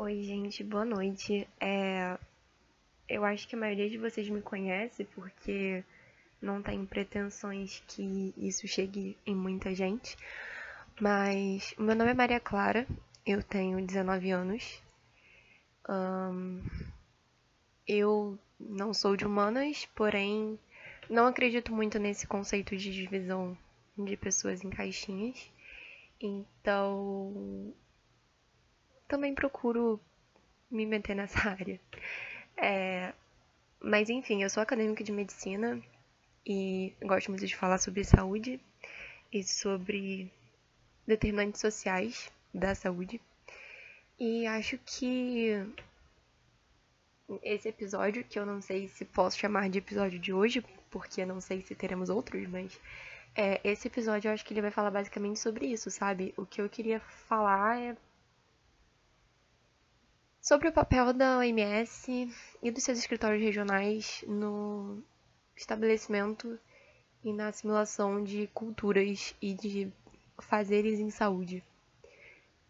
Oi, gente, boa noite. É... Eu acho que a maioria de vocês me conhece porque não tem pretensões que isso chegue em muita gente. Mas meu nome é Maria Clara, eu tenho 19 anos. Um... Eu não sou de humanas, porém não acredito muito nesse conceito de divisão de pessoas em caixinhas. Então, também procuro me meter nessa área. É, mas enfim, eu sou acadêmica de medicina e gosto muito de falar sobre saúde e sobre determinantes sociais da saúde. E acho que esse episódio, que eu não sei se posso chamar de episódio de hoje, porque não sei se teremos outros, mas é, esse episódio eu acho que ele vai falar basicamente sobre isso, sabe? O que eu queria falar é sobre o papel da OMS e dos seus escritórios regionais no estabelecimento e na assimilação de culturas e de fazeres em saúde.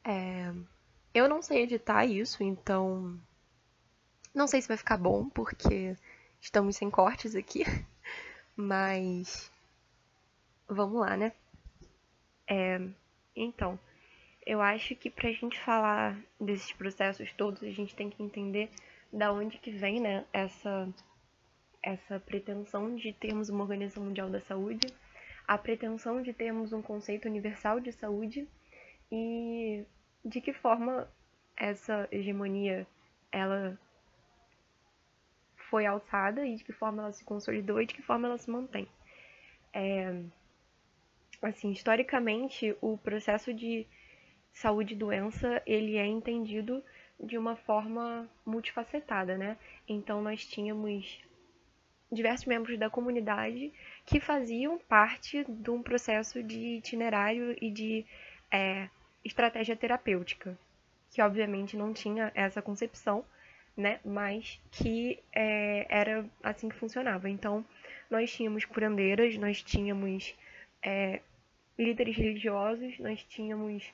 É, eu não sei editar isso, então não sei se vai ficar bom, porque estamos sem cortes aqui, mas vamos lá, né? É, então, eu acho que pra gente falar desses processos todos, a gente tem que entender da onde que vem, né, essa, essa pretensão de termos uma Organização Mundial da Saúde, a pretensão de termos um conceito universal de saúde e de que forma essa hegemonia ela foi alçada e de que forma ela se consolidou e de que forma ela se mantém. É, assim, historicamente, o processo de saúde e doença, ele é entendido de uma forma multifacetada, né? Então nós tínhamos diversos membros da comunidade que faziam parte de um processo de itinerário e de é, estratégia terapêutica, que obviamente não tinha essa concepção, né? Mas que é, era assim que funcionava. Então nós tínhamos curandeiras, nós tínhamos é, líderes religiosos, nós tínhamos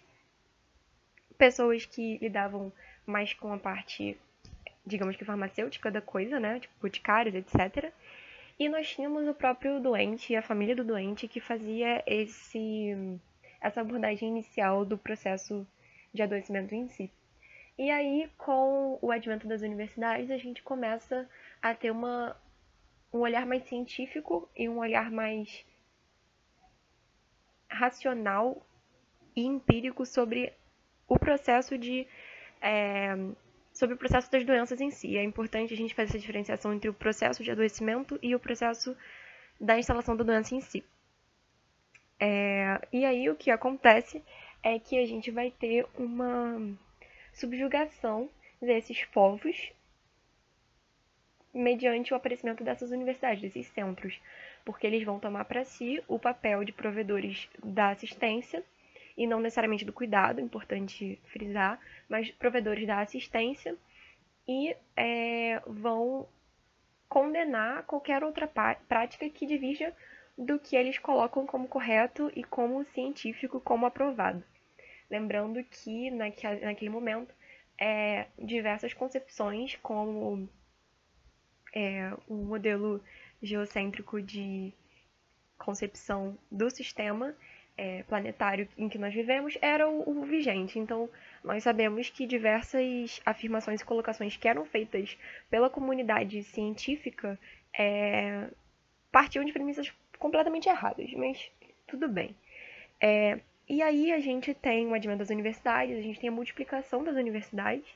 pessoas que lidavam mais com a parte, digamos que farmacêutica da coisa, né? Tipo, boticários, etc. E nós tínhamos o próprio doente e a família do doente que fazia esse essa abordagem inicial do processo de adoecimento em si. E aí, com o advento das universidades, a gente começa a ter uma, um olhar mais científico e um olhar mais racional e empírico sobre o processo de é, sobre o processo das doenças em si. É importante a gente fazer essa diferenciação entre o processo de adoecimento e o processo da instalação da doença em si. É, e aí o que acontece é que a gente vai ter uma subjugação desses povos mediante o aparecimento dessas universidades, desses centros, porque eles vão tomar para si o papel de provedores da assistência e não necessariamente do cuidado, importante frisar, mas provedores da assistência e é, vão condenar qualquer outra prática que divirja do que eles colocam como correto e como científico, como aprovado. Lembrando que naquele momento é, diversas concepções, como é, o modelo geocêntrico de concepção do sistema é, planetário em que nós vivemos era o, o, vigente. Então, nós sabemos que diversas afirmações e colocações que eram feitas pela comunidade científica é, partiam de premissas completamente erradas, mas tudo bem. É, e aí a gente tem o advento das universidades, a gente tem a multiplicação das universidades,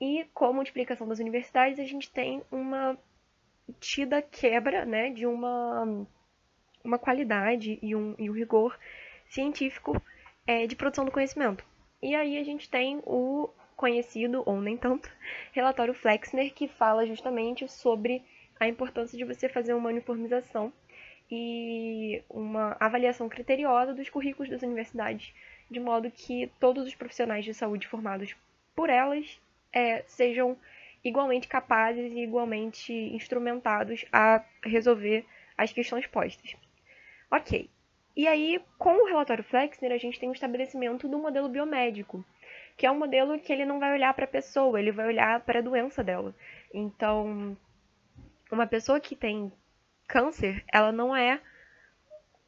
e com a multiplicação das universidades a gente tem uma tida quebra né, de uma uma qualidade e um, e um rigor científico é, de produção do conhecimento. E aí a gente tem o conhecido, ou nem tanto, relatório Flexner, que fala justamente sobre a importância de você fazer uma uniformização e uma avaliação criteriosa dos currículos das universidades, de modo que todos os profissionais de saúde formados por elas é, sejam igualmente capazes e igualmente instrumentados a resolver as questões postas. Ok. E aí, com o relatório Flexner, a gente tem o estabelecimento do modelo biomédico, que é um modelo que ele não vai olhar para a pessoa, ele vai olhar para a doença dela. Então, uma pessoa que tem câncer, ela não é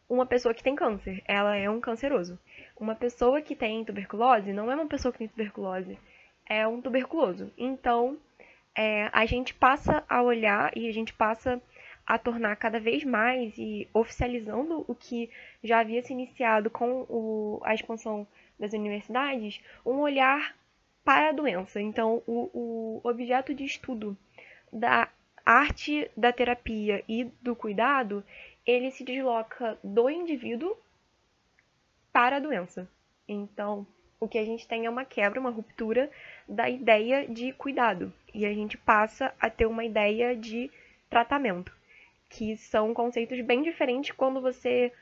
uma pessoa que tem câncer, ela é um canceroso. Uma pessoa que tem tuberculose não é uma pessoa que tem tuberculose, é um tuberculoso. Então, é, a gente passa a olhar e a gente passa a tornar cada vez mais e oficializando o que já havia se iniciado com o, a expansão das universidades, um olhar para a doença. Então, o, o objeto de estudo da arte da terapia e do cuidado, ele se desloca do indivíduo para a doença. Então, o que a gente tem é uma quebra, uma ruptura da ideia de cuidado. E a gente passa a ter uma ideia de tratamento que são conceitos bem diferentes quando você.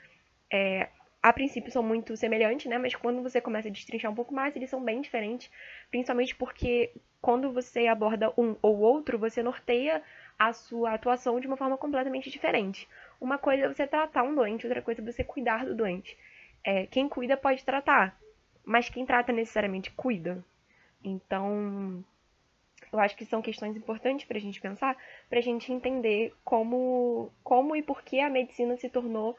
É, a princípio são muito semelhantes, né? Mas quando você começa a destrinchar um pouco mais, eles são bem diferentes, principalmente porque quando você aborda um ou outro, você norteia a sua atuação de uma forma completamente diferente. Uma coisa é você tratar um doente, outra coisa é você cuidar do doente. É, quem cuida pode tratar, mas quem trata necessariamente cuida. Então, eu acho que são questões importantes para a gente pensar, para a gente entender como, como e por que a medicina se tornou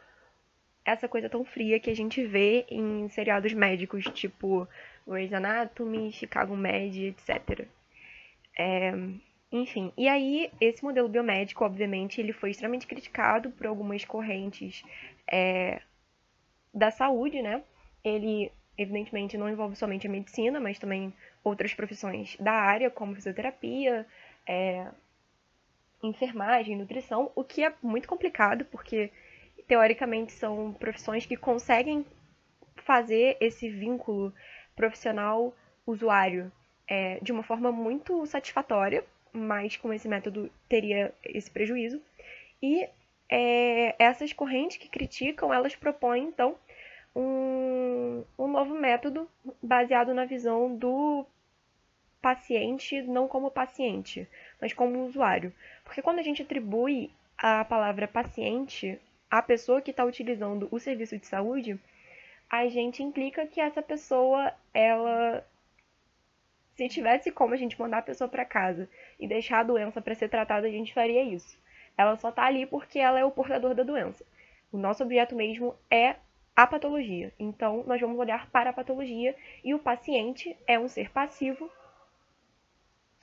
essa coisa tão fria que a gente vê em seriados médicos, tipo Grey's Anatomy, Chicago Med, etc. É, enfim, e aí esse modelo biomédico, obviamente, ele foi extremamente criticado por algumas correntes é, da saúde, né? Ele, evidentemente, não envolve somente a medicina, mas também outras profissões da área, como fisioterapia, é, enfermagem, nutrição, o que é muito complicado, porque teoricamente são profissões que conseguem fazer esse vínculo profissional-usuário é, de uma forma muito satisfatória, mas com esse método teria esse prejuízo. E é, essas correntes que criticam, elas propõem, então, um, um novo método baseado na visão do paciente não como paciente, mas como usuário. Porque quando a gente atribui a palavra paciente à pessoa que está utilizando o serviço de saúde, a gente implica que essa pessoa, ela. Se tivesse como a gente mandar a pessoa para casa e deixar a doença para ser tratada, a gente faria isso. Ela só está ali porque ela é o portador da doença. O nosso objeto mesmo é a patologia. Então, nós vamos olhar para a patologia e o paciente é um ser passivo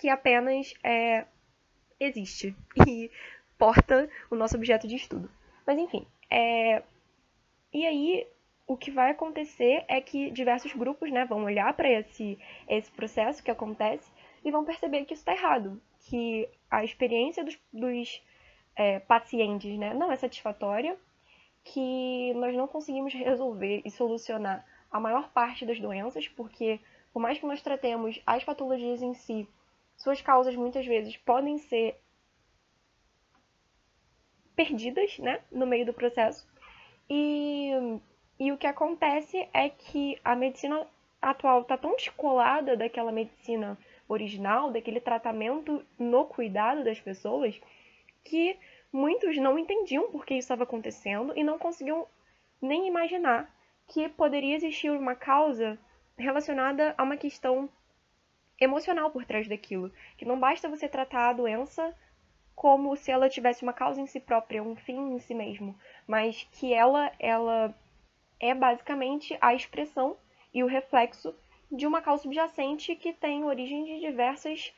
que apenas é, existe e porta o nosso objeto de estudo. Mas enfim, é... e aí o que vai acontecer é que diversos grupos né, vão olhar para esse, esse processo que acontece e vão perceber que isso está errado, que a experiência dos, dos é, pacientes né, não é satisfatória, que nós não conseguimos resolver e solucionar a maior parte das doenças, porque por mais que nós tratemos as patologias em si suas causas muitas vezes podem ser perdidas, né, no meio do processo. E, e o que acontece é que a medicina atual está tão descolada daquela medicina original, daquele tratamento no cuidado das pessoas, que muitos não entendiam por que isso estava acontecendo e não conseguiam nem imaginar que poderia existir uma causa relacionada a uma questão emocional por trás daquilo. Que não basta você tratar a doença como se ela tivesse uma causa em si própria, um fim em si mesmo, mas que ela, ela é basicamente a expressão e o reflexo de uma causa subjacente que tem origem de diversas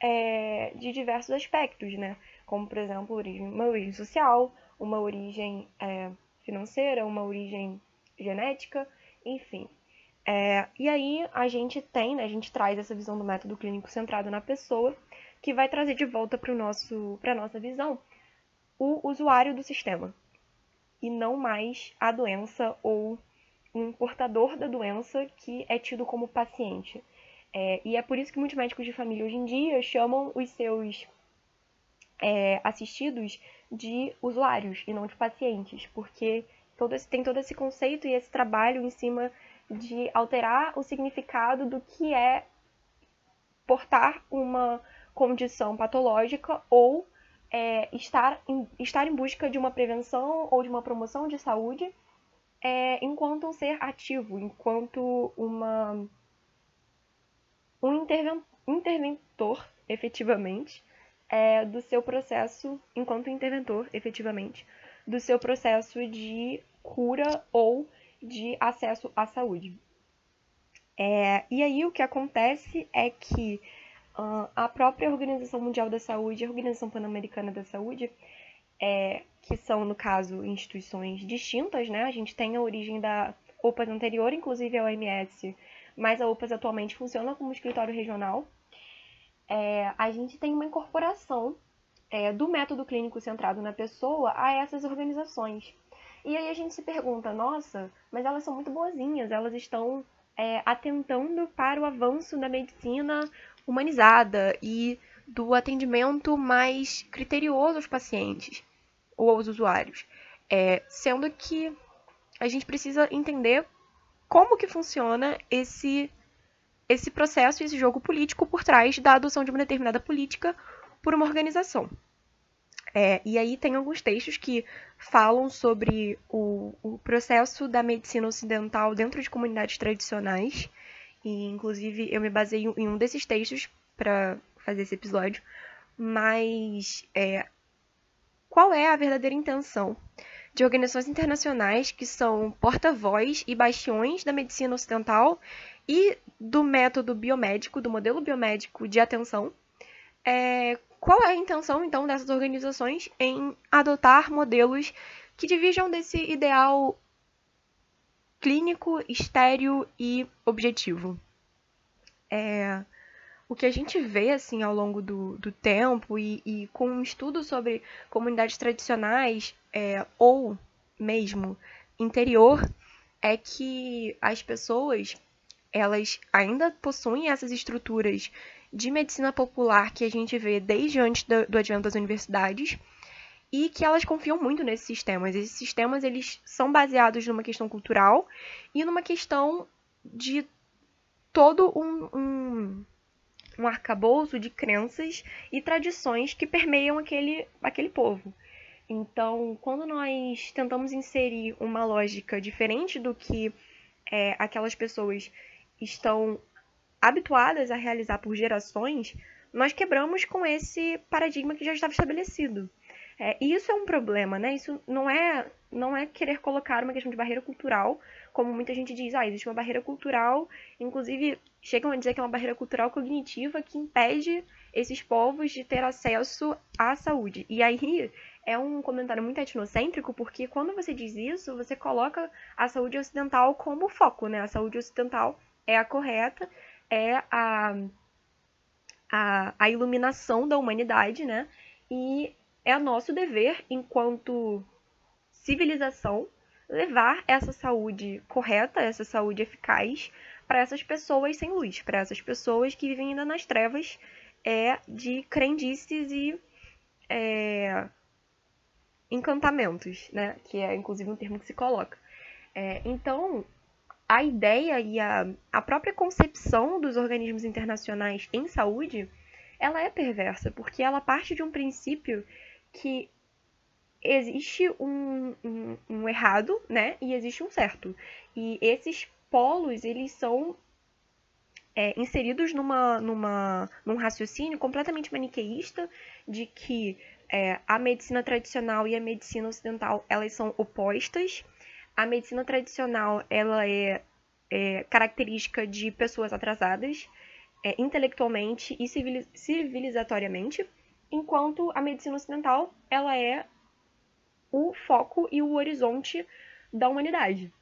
é, de diversos aspectos, né? Como por exemplo, origem, uma origem social, uma origem é, financeira, uma origem genética, enfim. É, e aí a gente tem, né, a gente traz essa visão do método clínico centrado na pessoa, que vai trazer de volta para a nossa visão o usuário do sistema, e não mais a doença ou um portador da doença que é tido como paciente. É, e é por isso que muitos médicos de família hoje em dia chamam os seus é, assistidos de usuários e não de pacientes, porque todo esse, tem todo esse conceito e esse trabalho em cima de alterar o significado do que é portar uma condição patológica ou é, estar, em, estar em busca de uma prevenção ou de uma promoção de saúde é, enquanto um ser ativo, enquanto uma um interven interventor, efetivamente, é, do seu processo, enquanto interventor, efetivamente, do seu processo de cura ou de acesso à saúde. É, e aí o que acontece é que uh, a própria Organização Mundial da Saúde e a Organização Pan-Americana da Saúde, é, que são, no caso, instituições distintas, né? A gente tem a origem da OPAS anterior, inclusive a OMS, mas a OPAS atualmente funciona como escritório regional. É, a gente tem uma incorporação é, do método clínico centrado na pessoa a essas organizações. E aí a gente se pergunta, nossa, mas elas são muito boazinhas, elas estão é, atentando para o avanço da medicina humanizada e do atendimento mais criterioso aos pacientes ou aos usuários. É, sendo que a gente precisa entender como que funciona esse, esse processo, esse jogo político por trás da adoção de uma determinada política por uma organização. É, e aí tem alguns textos que falam sobre o, o, processo da medicina ocidental dentro de comunidades tradicionais. E, inclusive, eu me baseio em um desses textos para fazer esse episódio. Mas é, qual é a verdadeira intenção de organizações internacionais que são porta-voz e bastiões da medicina ocidental e do método biomédico, do modelo biomédico de atenção? É, qual é a intenção, então, dessas organizações em adotar modelos que divirjam desse ideal clínico, estéreo e objetivo? É, o que a gente vê assim ao longo do, do tempo e, e com um estudo sobre comunidades tradicionais é, ou mesmo interior é que as pessoas elas ainda possuem essas estruturas de medicina popular que a gente vê desde antes do, do advento das universidades e que elas confiam muito nesses sistemas. Esses sistemas eles são baseados numa questão cultural e numa questão de todo um, um, um arcabouço de crenças e tradições que permeiam aquele, aquele povo. Então, quando nós tentamos inserir uma lógica diferente do que é, aquelas pessoas estão habituadas a realizar por gerações, nós quebramos com esse paradigma que já estava estabelecido. É, e isso é um problema, né? Isso não é, não é querer colocar uma questão de barreira cultural, como muita gente diz, ah, existe uma barreira cultural, inclusive chegam a dizer que é uma barreira cultural cognitiva que impede esses povos de ter acesso à saúde. E aí é um comentário muito etnocêntrico, porque quando você diz isso, você coloca a saúde ocidental como foco, né? A saúde ocidental é a correta é a, a, a iluminação da humanidade, né? E é nosso dever, enquanto civilização, levar essa saúde correta, essa saúde eficaz para essas pessoas sem luz, para essas pessoas que vivem ainda nas trevas é, de crendices e é, encantamentos, né? Que é inclusive um termo que se coloca. É, então, a ideia e a, a própria concepção dos organismos internacionais em saúde, ela é perversa, porque ela parte de um princípio que existe um, um, um errado, né, e existe um certo. E esses polos, eles são é, inseridos numa, numa, num raciocínio completamente maniqueísta de que é, a medicina tradicional e a medicina ocidental elas são opostas a medicina tradicional ela é, é característica de pessoas atrasadas é, intelectualmente e civilizatoriamente, enquanto a medicina ocidental ela é o foco e o horizonte da humanidade.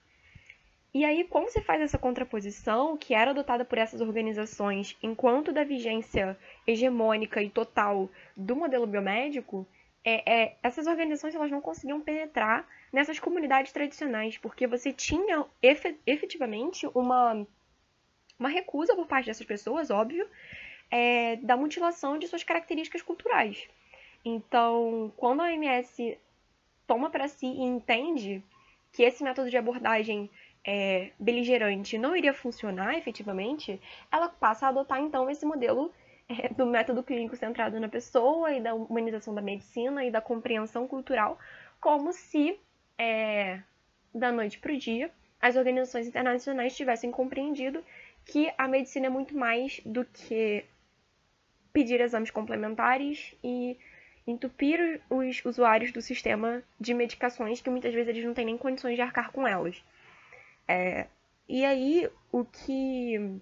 E aí, como se faz essa contraposição, que era adotada por essas organizações enquanto da vigência hegemônica e total do modelo biomédico, é, é, essas organizações elas não conseguiam penetrar nessas comunidades tradicionais, porque você tinha efetivamente uma, uma recusa por parte dessas pessoas, óbvio, é, da mutilação de suas características culturais. Então, quando a OMS toma para si e entende que esse método de abordagem é, beligerante não iria funcionar efetivamente, ela passa a adotar então esse modelo é, do método clínico centrado na pessoa e da humanização da medicina e da compreensão cultural, como se é, da noite para o dia as organizações internacionais tivessem compreendido que a medicina é muito mais do que pedir exames complementares e entupir os usuários do sistema de medicações que muitas vezes eles não têm nem condições de arcar com elas. É, e aí, o que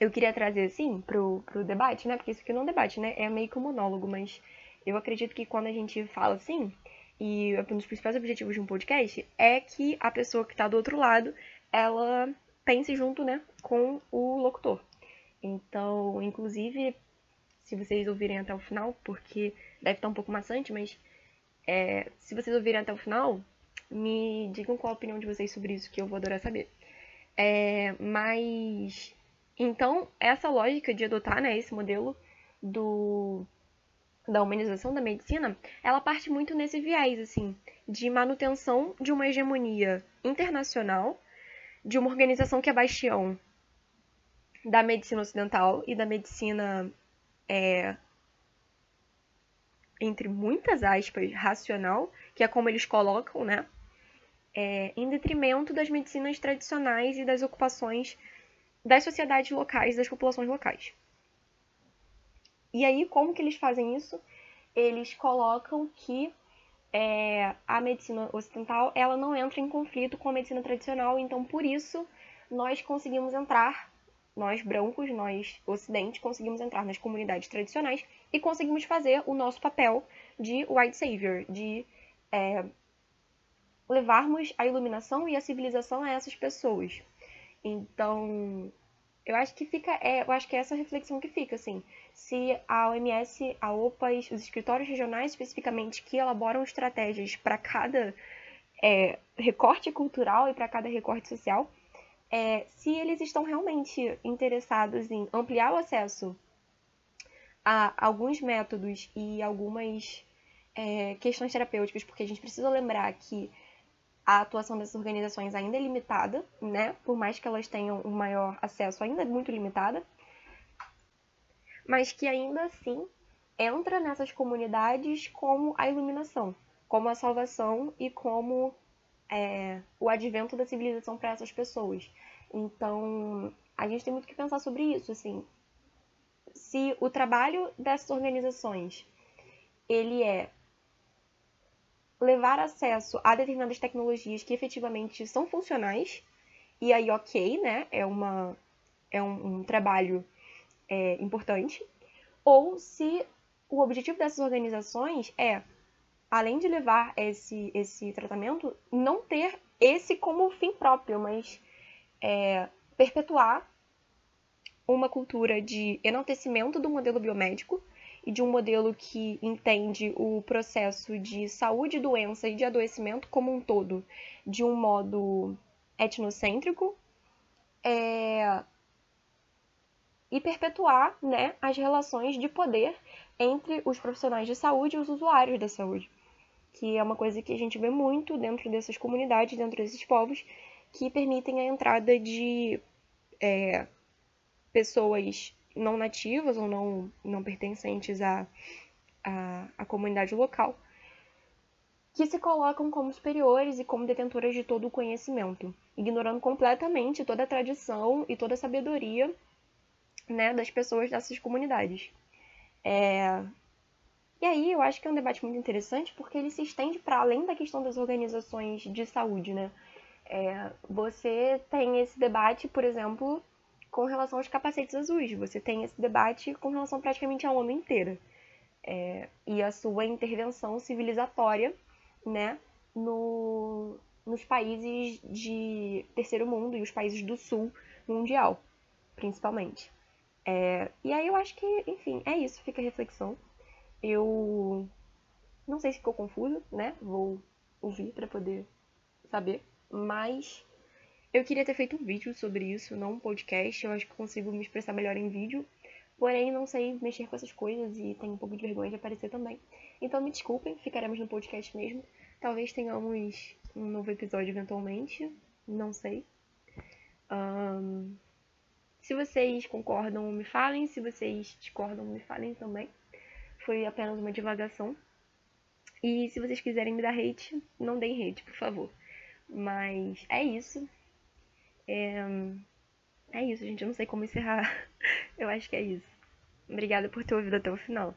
eu queria trazer, assim, pro, pro debate, né? Porque isso aqui não é um debate, né? É meio que um monólogo, mas eu acredito que quando a gente fala assim, e um dos principais objetivos de um podcast é que a pessoa que está do outro lado, ela pense junto, né, com o locutor. Então, inclusive, se vocês ouvirem até o final, porque deve estar um pouco maçante, mas é, se vocês ouvirem até o final, me digam qual a opinião de vocês sobre isso, que eu vou adorar saber. É, mas, então, essa lógica de adotar né, esse modelo do, da humanização da medicina, ela parte muito nesse viés, assim, de manutenção de uma hegemonia internacional, de uma organização que é bastião da medicina ocidental e da medicina é, entre muitas aspas, racional, que é como eles colocam, né? É, em detrimento das medicinas tradicionais e das ocupações das sociedades locais, das populações locais. E aí, como que eles fazem isso? Eles colocam que é, a medicina ocidental ela não entra em conflito com a medicina tradicional, então por isso nós conseguimos entrar nós brancos, nós ocidente, conseguimos entrar nas comunidades tradicionais e conseguimos fazer o nosso papel de white savior, de é, levarmos a iluminação e a civilização a essas pessoas. Então, eu acho que fica, é, eu acho que é essa reflexão que fica, assim, se a OMS, a OPAS, os escritórios regionais especificamente que elaboram estratégias para cada é, recorte cultural e para cada recorte social, é, se eles estão realmente interessados em ampliar o acesso a alguns métodos e algumas é, questões terapêuticas, porque a gente precisa lembrar que a atuação dessas organizações ainda é limitada, né? Por mais que elas tenham um maior acesso, ainda é muito limitada, mas que ainda assim entra nessas comunidades como a iluminação, como a salvação e como é, o advento da civilização para essas pessoas. Então, a gente tem muito que pensar sobre isso, assim. Se o trabalho dessas organizações, ele é levar acesso a determinadas tecnologias que efetivamente são funcionais, e aí ok, né, é, uma, é um, um trabalho é, importante, ou se o objetivo dessas organizações é além de levar esse, esse tratamento, não ter esse como fim próprio, mas é, perpetuar uma cultura de enaltecimento do modelo biomédico e de um modelo que entende o processo de saúde, doença e de adoecimento como um todo de um modo etnocêntrico é, e perpetuar né, as relações de poder entre os profissionais de saúde e os usuários da saúde que é uma coisa que a gente vê muito dentro dessas comunidades, dentro desses povos, que permitem a entrada de é, pessoas não nativas ou não, não pertencentes à, à, à comunidade local, que se colocam como superiores e como detentoras de todo o conhecimento, ignorando completamente toda a tradição e toda a sabedoria né, das pessoas dessas comunidades. É, e aí eu acho que é um debate muito interessante porque ele se estende para além da questão das organizações de saúde, né? É, você tem esse debate, por exemplo, com relação aos capacetes azuis. Você tem esse debate com relação praticamente ao ONU inteira. É, e a sua intervenção civilizatória, né, no, nos países de terceiro mundo e os países do sul mundial, principalmente. É, e aí eu acho que, enfim, é isso, fica a reflexão. Eu não sei se ficou confuso, né? Vou ouvir para poder saber, mas eu queria ter feito um vídeo sobre isso, não um podcast. Eu acho que consigo me expressar melhor em vídeo, porém não sei mexer com essas coisas e tenho um pouco de vergonha de aparecer também. Então me desculpem, ficaremos no podcast mesmo. Talvez tenhamos um novo episódio eventualmente, não sei. Um, se vocês concordam, me falem. Se vocês discordam, me falem também foi apenas uma divagação. E se vocês quiserem me dar hate, não deem hate, por favor. Mas é isso. É... É isso, gente. Eu não sei como encerrar. Eu acho que é isso. Obrigada por ter ouvido até o final.